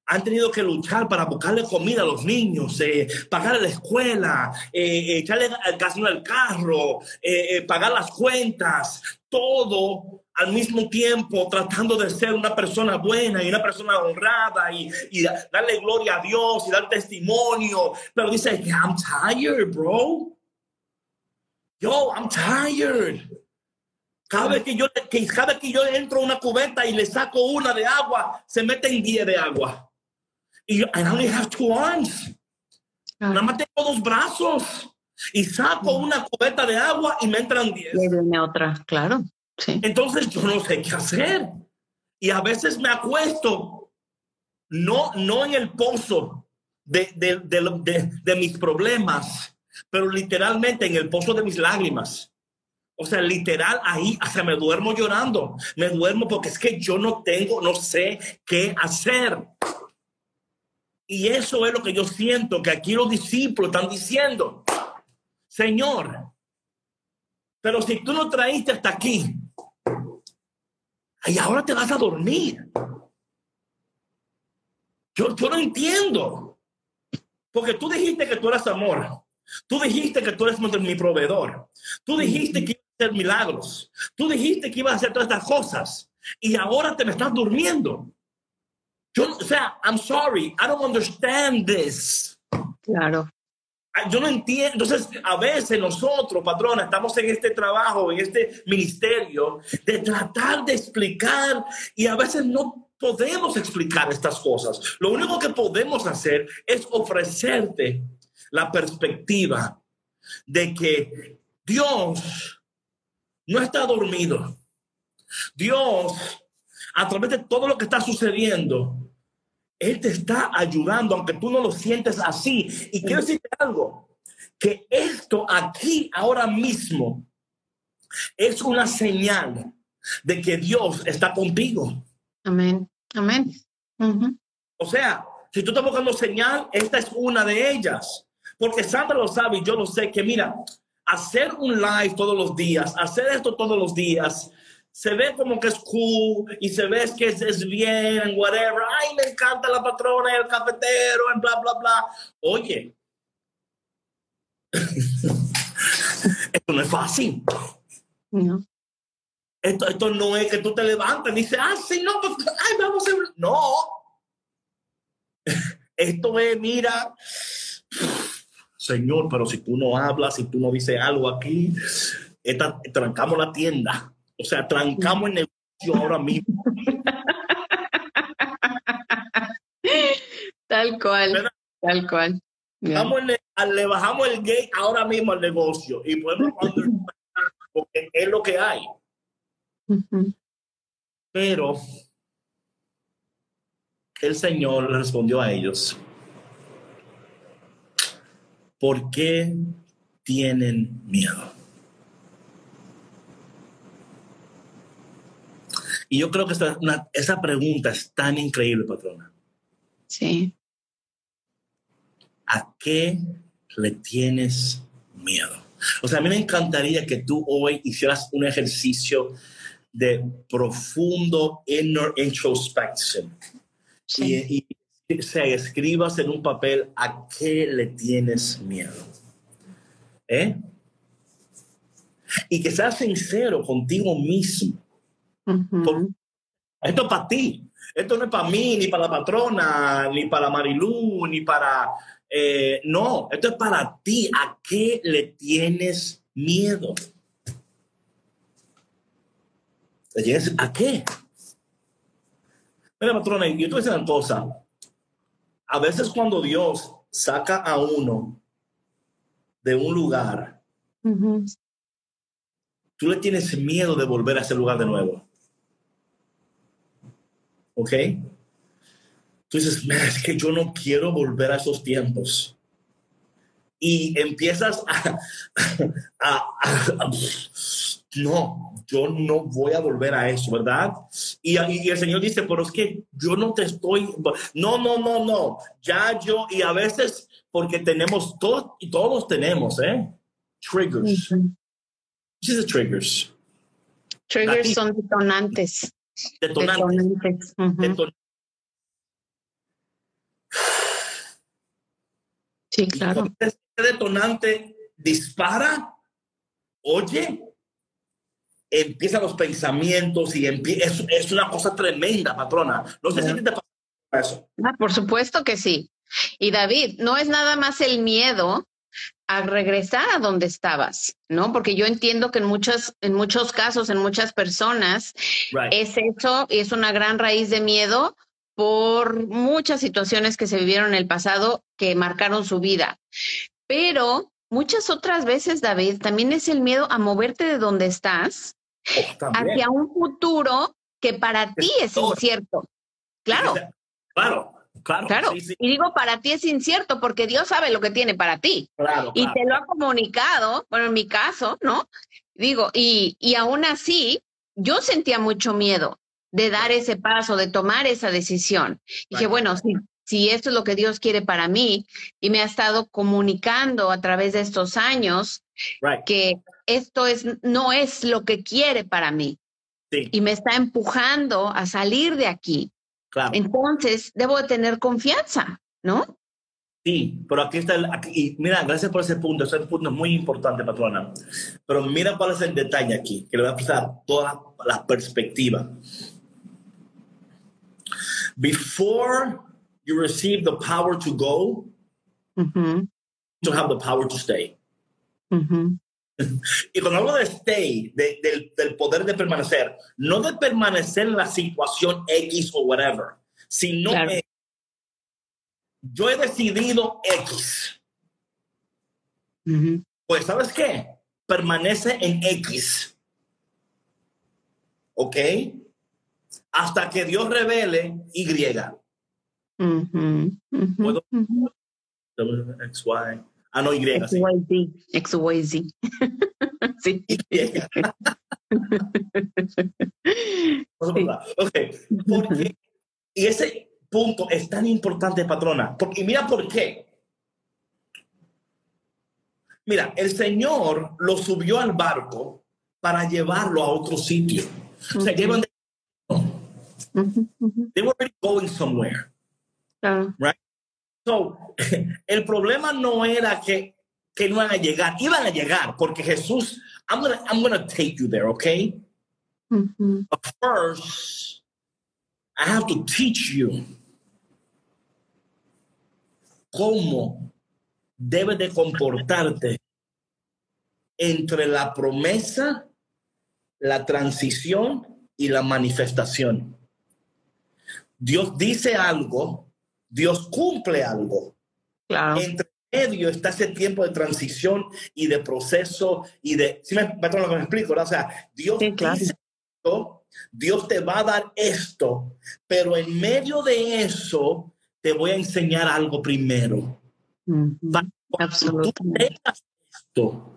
Han tenido que luchar para buscarle comida a los niños, eh, pagar la escuela, eh, echarle el casino al carro, eh, pagar las cuentas, todo al mismo tiempo tratando de ser una persona buena y una persona honrada y, y darle gloria a Dios y dar testimonio. Pero dice, I'm tired, bro. Yo, I'm tired. Cada vez que yo, que cada vez que yo entro a una cubeta y le saco una de agua, se mete en 10 de agua. Y yo, I only have two arms. Nada más tengo dos brazos. Y saco una cubeta de agua y me entran 10. Y viene otra, claro. Entonces yo no sé qué hacer. Y a veces me acuesto, no, no en el pozo de, de, de, de, mis problemas, pero literalmente en el pozo de mis lágrimas. O sea, literal, ahí hasta me duermo llorando. Me duermo porque es que yo no tengo, no sé qué hacer. Y eso es lo que yo siento que aquí los discípulos están diciendo. Señor, pero si tú no traíste hasta aquí, y ahora te vas a dormir. Yo, yo no entiendo. Porque tú dijiste que tú eras amor. Tú dijiste que tú eres mi proveedor. Tú dijiste que ibas a hacer milagros. Tú dijiste que ibas a hacer todas estas cosas. Y ahora te me estás durmiendo. Yo, o sea, I'm sorry, I don't understand this. Claro. Ah, yo no entiendo. Entonces, a veces nosotros, patrona, estamos en este trabajo, en este ministerio, de tratar de explicar y a veces no podemos explicar estas cosas. Lo único que podemos hacer es ofrecerte la perspectiva de que Dios no está dormido. Dios, a través de todo lo que está sucediendo, él te está ayudando, aunque tú no lo sientes así. Y quiero decirte algo, que esto aquí, ahora mismo, es una señal de que Dios está contigo. Amén, amén. O sea, si tú estás buscando señal, esta es una de ellas. Porque Sandra lo sabe y yo lo sé, que mira, hacer un live todos los días, hacer esto todos los días, se ve como que es cool y se ve que es, es bien, whatever. Ay, me encanta la patrona y el cafetero, en bla, bla, bla. Oye, esto no es fácil. No. Esto, esto no es que tú te levantes y dices, ah, sí, no, pues, ay, vamos a. No. Esto es, mira, Señor, pero si tú no hablas, si tú no dices algo aquí, esta, trancamos la tienda. O sea, trancamos el negocio ahora mismo. Tal cual, tal cual. Le, bajamos el gate ahora mismo al negocio y podemos porque es lo que hay. Pero el Señor respondió a ellos, ¿por qué tienen miedo? Y yo creo que esta, esa pregunta es tan increíble, patrona. Sí. ¿A qué le tienes miedo? O sea, a mí me encantaría que tú hoy hicieras un ejercicio de profundo inner introspection y, se escribas en un papel a qué le tienes miedo. ¿Eh? Y que seas sincero contigo mismo. Esto es para ti. Esto no es para mí, ni para la patrona, ni para Marilú, ni para... Eh, no, esto es para ti. ¿A qué le tienes miedo? ¿A qué? Mira, patrona, yo te voy a decir una cosa. A veces cuando Dios saca a uno de un lugar, tú le tienes miedo de volver a ese lugar de nuevo. ¿Ok? Tú dices, es que yo no quiero volver a esos tiempos. Y empiezas a, no, yo no voy a volver a eso, ¿verdad? Y, y, el Señor dice, pero es que yo no te estoy, no, no, no, no, ya yo, y a veces porque tenemos todos, y todos tenemos, ¿eh? Triggers. ¿Qué es triggers? Triggers son detonantes. Detonantes. Sí, claro. Este detonante dispara, oye, empiezan los pensamientos y es, es, una cosa tremenda, patrona. No sé si te pasa eso. Ah, por supuesto que sí. Y David, no es nada más el miedo a regresar a donde estabas, ¿no? Porque yo entiendo que en muchos, en muchos casos, en muchas personas, es eso, es una gran raíz de miedo por muchas situaciones que se vivieron en el pasado que marcaron su vida. Pero muchas otras veces, David, también es el miedo a moverte de donde estás oh, hacia un futuro que para ti es incierto. Claro. Claro. Claro, y digo para ti es incierto porque Dios sabe lo que tiene para ti. y te lo ha comunicado, bueno, en mi caso, ¿no? Digo, y, y aún así, yo sentía mucho miedo de dar ese paso, de tomar esa decisión. Y dije, bueno, si, si esto es lo que Dios quiere para mí y me ha estado comunicando a través de estos años que esto es, no es lo que quiere para mí. Y me está empujando a salir de aquí. Entonces, debo de tener confianza, ¿no? Sí, pero aquí está, el, y mira, gracias por ese punto, ese punto es muy importante, patrona. Pero mira cuál es el detalle aquí, que le voy a pasar toda la perspectiva. Before you receive the power to go, to have the power to stay. Y cuando hablo de stay, del, del, poder de permanecer, no de permanecer en la situación X o whatever, sino que yo he decidido X. Pues, ¿sabes qué? Permanece en X. ¿Ok? Hasta que Dios revele Y. ¿Puedo? X, Y. Ah, no, Y. X, Y, Z. sí. ok. Porque, y ese punto es tan importante, patrona. Porque mira por qué. Mira, el Señor lo subió al barco para llevarlo a otro sitio. O sea, llevan de... They were going somewhere. Right? So, el problema no era que, que no iban a llegar, iban a llegar porque Jesús, I'm gonna, I'm gonna take you there, okay? But first, I have to teach you cómo debes de comportarte entre la promesa, la transición y la manifestación. Dios dice algo, Dios cumple algo. Claro. Entre medio está ese tiempo de transición y de proceso y de, si me, que me explico, ¿verdad? O sea, Dios Sí, claro. dice esto, Dios te va a dar esto, pero en medio de eso te voy a enseñar algo primero. Cuando tú Absolutamente. esto,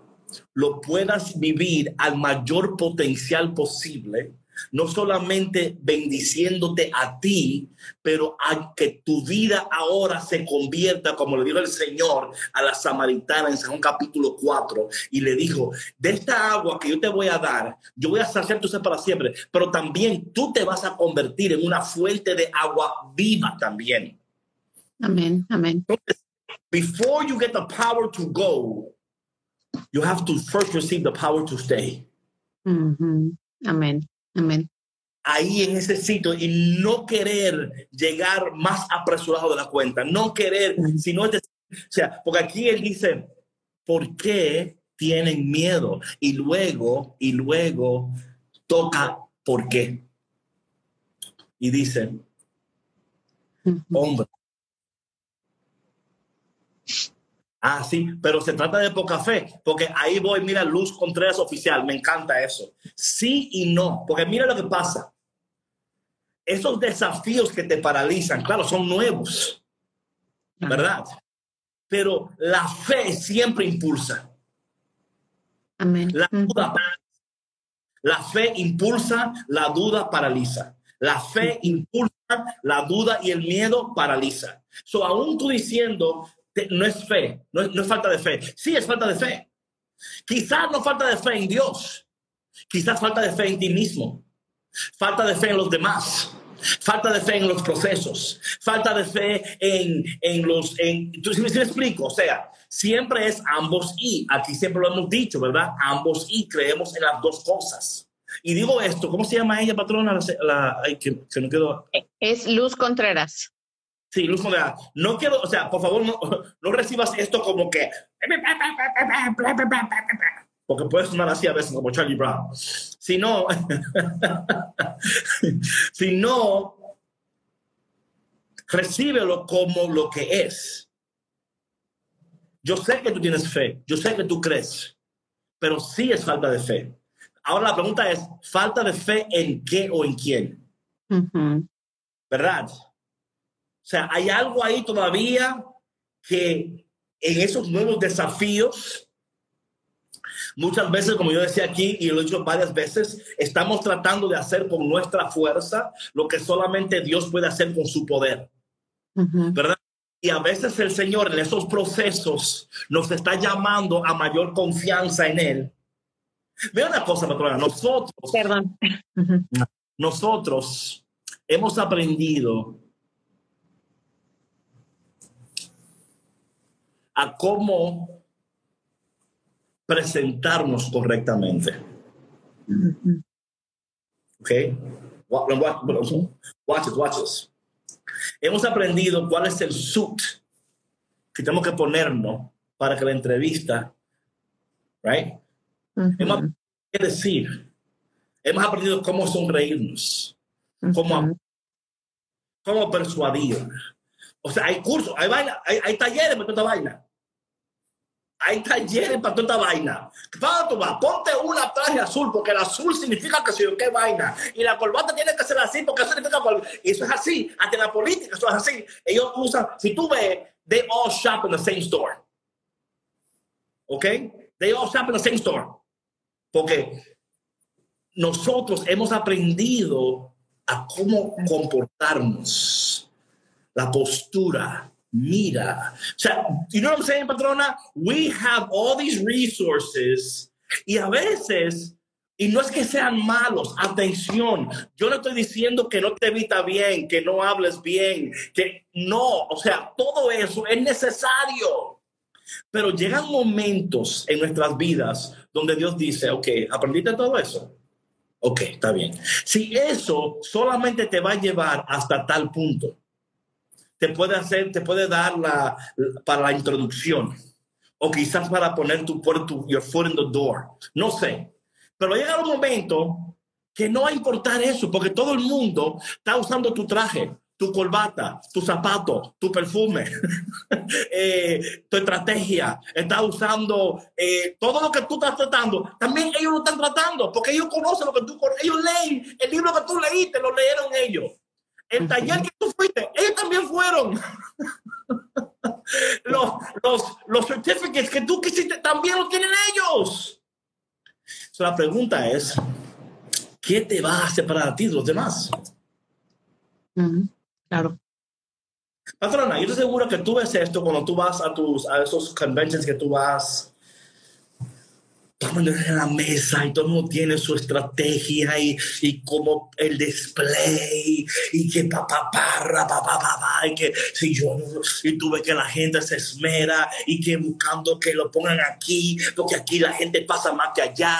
lo puedas vivir al mayor potencial posible, no solamente bendiciéndote a ti, pero a que tu vida ahora se convierta, como le dijo el Señor a la samaritana en San capítulo 4, y le dijo, de esta agua que yo te voy a dar, yo voy a saciar tu sed para siempre, pero también tú te vas a convertir en una fuente de agua viva también. Amén. Amén. Before you get the power to go, you have to first receive the power to stay. Amén. Amén. Ahí en ese sitio y no querer llegar más apresurado de la cuenta, no querer, Mm. sino es decir, o sea, porque aquí él dice, ¿por qué tienen miedo? Y luego, y luego toca por qué. Y dice, hombre. Ah, sí, pero se trata de poca fe, porque ahí voy, mira, Luz Contreras oficial, me encanta eso. Sí y no, porque mira lo que pasa. Esos desafíos que te paralizan, claro, son nuevos, ¿verdad? Pero la fe siempre impulsa. Amén. La Ujú. duda paraliza. La fe impulsa, la duda paraliza. La fe impulsa, la duda y el miedo paraliza. So, aún tú diciendo, no es fe, no es, no es falta de fe. Sí, es falta de fe. Quizás no falta de fe en Dios. Quizás falta de fe en ti mismo. Falta de fe en los demás. Falta de fe en los procesos. Falta de fe en, en los... En, ¿tú, sí me- explico? O sea, siempre es ambos y. Aquí siempre lo hemos dicho, ¿verdad? Ambos y. Creemos en las dos cosas. Y digo esto, ¿cómo se llama ella, patrona? La- ay, que, que no quedó... Es Luz Contreras. Sí, Luz Modera. No quiero, o sea, por favor, no, no recibas esto como que. Porque puede sonar así a veces como Charlie Brown. Si no, si no, recíbelo como lo que es. Yo sé que tú tienes fe, yo sé que tú crees, pero sí es falta de fe. Ahora la pregunta es, ¿falta de fe en qué o en quién? ¿verdad? O sea, hay algo ahí todavía que en esos nuevos desafíos, muchas veces, como yo decía aquí y lo he dicho varias veces, estamos tratando de hacer con nuestra fuerza lo que solamente Dios puede hacer con su poder. ¿verdad? Y a veces el Señor en esos procesos nos está llamando a mayor confianza en Él. Vea una cosa, patrona, nosotros Perdón. Nosotros hemos aprendido a cómo presentarnos correctamente. ¿Ok? Wa- wa- wa- Watch it, watch this. Hemos aprendido cuál es el suit que tenemos que ponernos para que la entrevista, right? Hemos aprendido qué decir. Hemos aprendido cómo sonreírnos. cómo, Ujú. cómo persuadir. O sea, hay cursos, hay vaina, hay, hay talleres toda esta vaina. Hay talleres para toda esta vaina. ¿Para tú? Ponte una traje azul, porque el azul significa que soy qué vaina. Y la corbata tiene que ser así, porque eso significa. Y eso es así. Ante la política, eso es así. Ellos usan, si tú ves, they all shop in the same store. ¿Ok? They all shop in the same store. Porque nosotros hemos aprendido a cómo comportarnos, la postura, mira. O sea, you know what I'm saying, patrona? We have all these resources y a veces, y no es que sean malos, atención, yo no estoy diciendo que no te evita bien, que no hables bien, que no, o sea, todo eso es necesario. Pero llegan momentos en nuestras vidas donde Dios dice, ok, ¿aprendiste todo eso? Ok, está bien. Si eso solamente te va a llevar hasta tal punto, te puede hacer, te puede dar la, para la introducción o quizás para poner tu puerto, your foot in the door. No sé. Pero llega un momento que no va a importar eso porque todo el mundo está usando tu traje, tu corbata, tu zapato, tu perfume, eh, tu estrategia, está usando eh, todo lo que tú estás tratando. También ellos lo están tratando porque ellos conocen lo que tú Ellos leen el libro que tú leíste, lo leyeron ellos. El taller que tú fuiste, ellos también fueron. los, los, los certificates que tú quisiste también lo tienen ellos. So, la pregunta es, ¿qué te va a separar a ti de los demás? Claro. Patrona, yo te aseguro que tú ves esto cuando tú vas a tus a esos conventions que tú vas en la mesa y todo el mundo tiene su estrategia y, y como el display y que pa pa pa pa pa pa y que si yo y tú ves que la gente se esmera y que buscando que lo pongan aquí porque aquí la gente pasa más que allá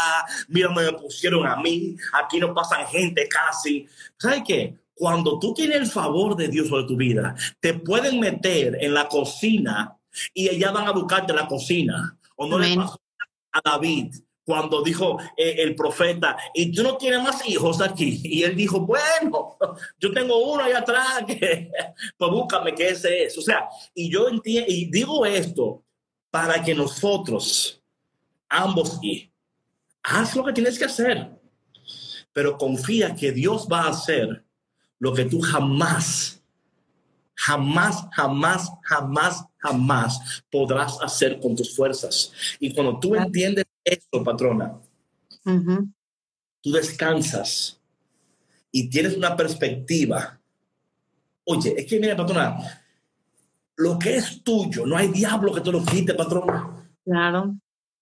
mira me pusieron a mí aquí no pasan gente casi ¿sabes qué? Cuando tú tienes el favor de Dios sobre tu vida, te pueden meter en la cocina y ellas van a buscarte la cocina. O no le pasó David cuando dijo eh, el profeta, y tú no tienes más hijos aquí. Y él dijo, bueno, yo tengo uno ahí atrás, que, pues búscame que ese es. O sea, y yo entiendo, y digo esto para que nosotros, ambos, y haz lo que tienes que hacer, pero confía que Dios va a hacer lo que tú jamás, jamás, jamás, jamás, jamás podrás hacer con tus fuerzas. Y cuando tú entiendes esto, patrona, tú descansas y tienes una perspectiva. Oye, es que mira, patrona, lo que es tuyo, no hay diablo que te lo quite, patrona. Claro.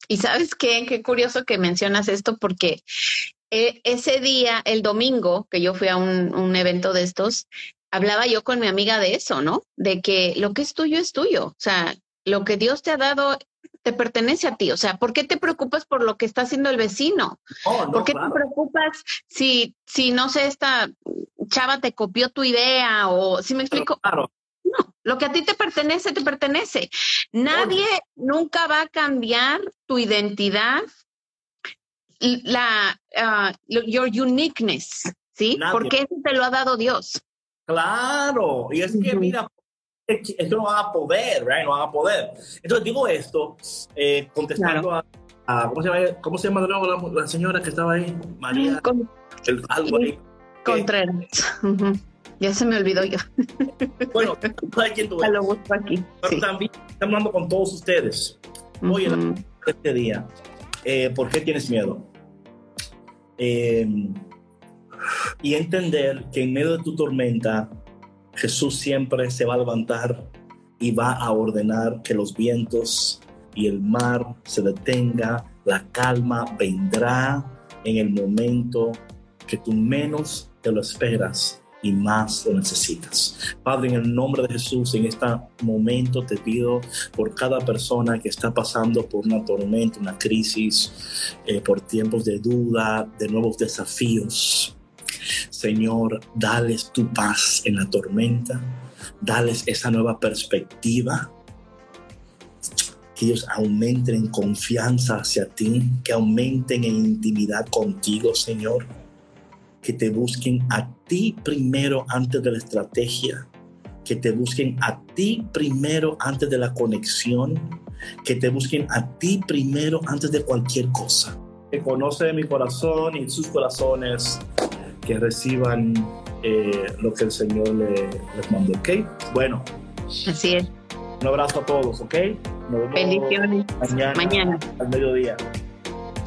Y sabes qué, qué curioso que mencionas esto porque eh, ese día, el domingo, que yo fui a un, un, evento de estos, hablaba yo con mi amiga de eso, ¿no? De que lo que es tuyo es tuyo. O sea, lo que Dios te ha dado te pertenece a ti. O sea, ¿por qué te preocupas por lo que está haciendo el vecino? Oh, no, ¿Por qué claro. te preocupas si, si, no sé, esta chava te copió tu idea o si me explico? Claro. No, lo que a ti te pertenece, te pertenece. Nadie nunca va a cambiar tu identidad, la, uh, your uniqueness, ¿sí? Nadie. Porque eso te lo ha dado Dios. Claro, y es que, mira, esto no van a poder, right? No van a poder. Entonces digo esto, eh, contestando claro. a, a, ¿cómo se llama, cómo se llama de nuevo la, la señora que estaba ahí? María. Con, el, algo ahí. Contreras. Uh -huh. Ya se me olvidó yo. Bueno, ¿sabes quién tú eres? Lo busco aquí. Pero sí. también estamos hablando con todos ustedes. Hoy, uh -huh. este día, eh, ¿por qué tienes miedo? Eh, y entender que en medio de tu tormenta, Jesús siempre se va a levantar y va a ordenar que los vientos y el mar se detenga, la calma vendrá en el momento que tú menos te lo esperas y más lo necesitas. Padre, en el nombre de Jesús, en este momento te pido por cada persona que está pasando por una tormenta, una crisis, eh, por tiempos de duda, de nuevos desafíos. Señor, dales tu paz en la tormenta, dales esa nueva perspectiva, que ellos aumenten en confianza hacia ti, que aumenten en intimidad contigo, Señor, que te busquen a ti primero antes de la estrategia, que te busquen a ti primero antes de la conexión, que te busquen a ti primero antes de cualquier cosa. Que conoce mi corazón y sus corazones que reciban eh, lo que el Señor le, les mandó, ¿ok? Bueno. Así es. Un abrazo a todos, ¿ok? Nos vemos Bendiciones. Mañana, mañana. Al mediodía.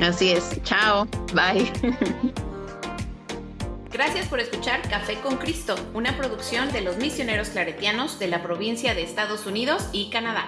Así es. Chao. Bye. Gracias por escuchar Café con Cristo, una producción de los misioneros claretianos de la provincia de Estados Unidos y Canadá.